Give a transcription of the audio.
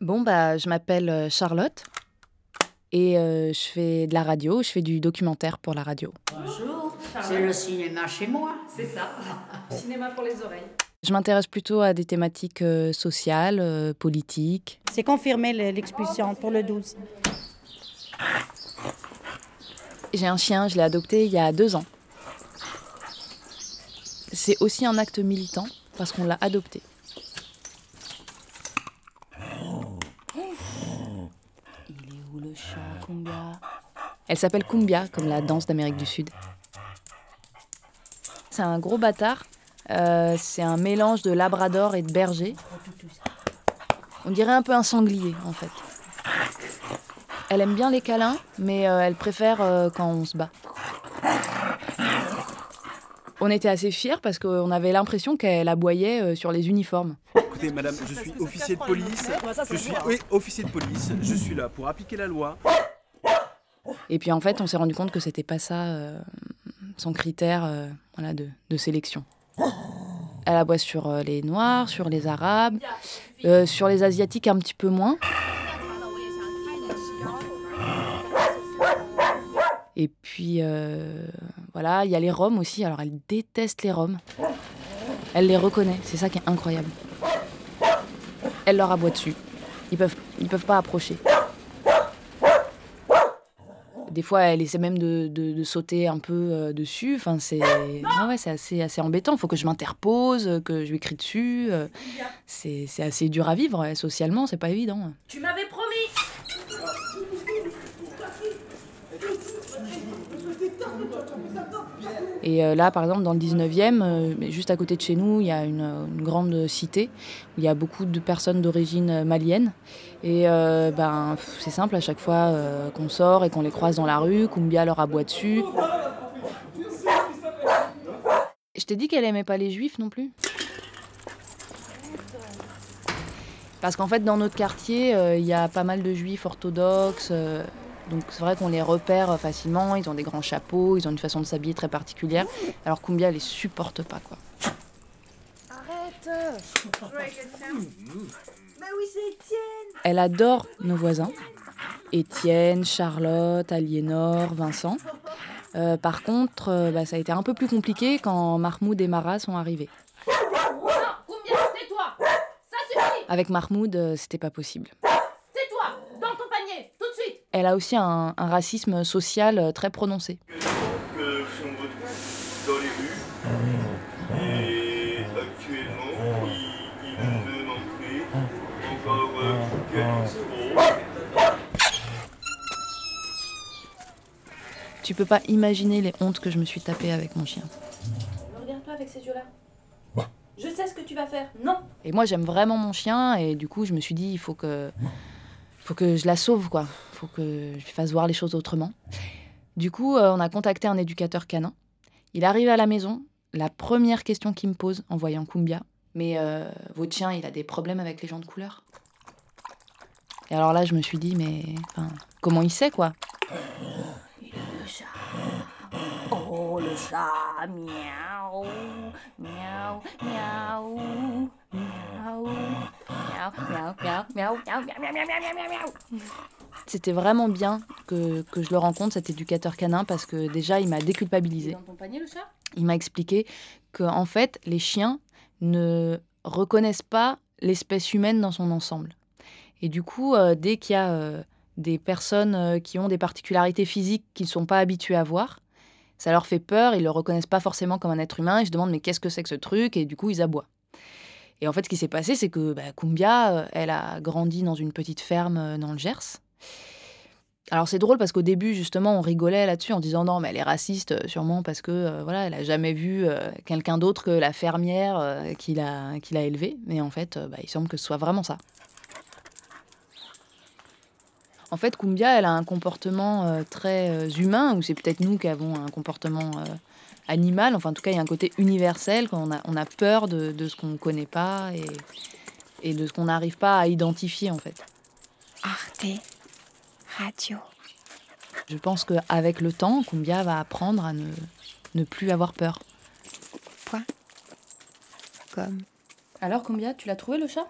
Bon, bah, je m'appelle euh, Charlotte et euh, je fais de la radio, je fais du documentaire pour la radio. Bonjour, c'est le cinéma chez moi. C'est ça. Cinéma pour les oreilles. Je m'intéresse plutôt à des thématiques euh, sociales, euh, politiques. C'est confirmé le- l'expulsion pour le 12. J'ai un chien, je l'ai adopté il y a deux ans. C'est aussi un acte militant parce qu'on l'a adopté. Il est où Elle s'appelle Kumbia, comme la danse d'Amérique du Sud. C'est un gros bâtard. Euh, c'est un mélange de labrador et de berger. On dirait un peu un sanglier, en fait. Elle aime bien les câlins, mais euh, elle préfère euh, quand on se bat. On était assez fiers parce qu'on avait l'impression qu'elle aboyait sur les uniformes. Écoutez, madame, je suis officier de police. Je suis oui, officier de police. Je suis là pour appliquer la loi. Et puis en fait, on s'est rendu compte que c'était pas ça euh, son critère euh, de, sélection. Elle aboie sur euh, les Noirs, sur les Arabes, sur les Asiatiques un petit peu moins. Et puis voilà, il y a les Roms aussi. Alors elle déteste les Roms. Elle les reconnaît, c'est ça qui est incroyable. Elle leur aboie dessus. Ils peuvent, ils peuvent pas approcher. Des fois, elle essaie même de, de- de sauter un peu euh, dessus. Enfin, c'est ah ouais, c'est assez, assez embêtant. Il faut que je m'interpose, euh, que je lui crie dessus. euh, C'est c'est assez dur à vivre socialement, c'est pas évident. Tu m'avais Et euh, là, par exemple, dans le 19e, euh, juste à côté de chez nous, il y a une, grande cité où il y a beaucoup de personnes d'origine euh, malienne. Et ben, c'est simple, à chaque fois qu'on sort et qu'on les croise dans la rue, Kumbia leur aboie dessus. Je t'ai dit qu'elle aimait pas les juifs non plus Parce qu'en fait, dans notre quartier, il y a pas mal de juifs orthodoxes. Euh, donc c'est vrai qu'on les repère facilement. Ils ont des grands chapeaux, ils ont une façon de s'habiller très particulière. Alors Kumbia les supporte pas, quoi. Elle adore nos voisins. Étienne, Charlotte, Aliénor, Vincent. Euh, par contre, euh, bah, ça a été un peu plus compliqué quand Mahmoud et Mara sont arrivés. Non, combien Tais-toi Ça suffit Avec Mahmoud, euh, c'était pas possible. Tais-toi Dans ton panier Tout de suite Elle a aussi un, un racisme social euh, très prononcé. que si on retrouve dans les rues. Et actuellement, il, il nous donne entrée encore euh, quelques. Tu peux pas imaginer les hontes que je me suis tapée avec mon chien. Ne regarde pas avec ces yeux-là. Je sais ce que tu vas faire. Non Et moi, j'aime vraiment mon chien, et du coup, je me suis dit, il faut que, faut que je la sauve, quoi. Faut que je lui fasse voir les choses autrement. Du coup, euh, on a contacté un éducateur canin. Il arrive à la maison. La première question qu'il me pose en voyant Kumbia, mais euh, votre chien, il a des problèmes avec les gens de couleur? Et alors là, je me suis dit, mais comment il sait, quoi? Oh, le chat, miaou, miaou, miaou, miaou, C'était vraiment bien que, que je le rencontre, cet éducateur canin, parce que déjà, il m'a déculpabilisée. Dans ton panier, le chat il m'a expliqué que en fait les chiens ne reconnaissent pas l'espèce humaine dans son ensemble. Et du coup, euh, dès qu'il y a euh, des personnes euh, qui ont des particularités physiques qu'ils ne sont pas habitués à voir, ça leur fait peur, ils le reconnaissent pas forcément comme un être humain, ils se demandent mais qu'est-ce que c'est que ce truc et du coup ils aboient. Et en fait, ce qui s'est passé, c'est que bah, Kumbia, euh, elle a grandi dans une petite ferme euh, dans le Gers. Alors c'est drôle parce qu'au début justement on rigolait là-dessus en disant non mais elle est raciste euh, sûrement parce que euh, voilà elle a jamais vu quelqu'un d'autre que la fermière qui l'a élevée mais en fait bah, il semble que ce soit vraiment ça. En fait Kumbia elle a un comportement très humain ou c'est peut-être nous qui avons un comportement animal enfin en tout cas il y a un côté universel quand on a, on a peur de, de ce qu'on ne connaît pas et, et de ce qu'on n'arrive pas à identifier en fait. Arte Radio. Je pense qu'avec le temps, Kumbia va apprendre à ne, ne plus avoir peur. Point. Comme Alors Kumbia, tu l'as trouvé le chat?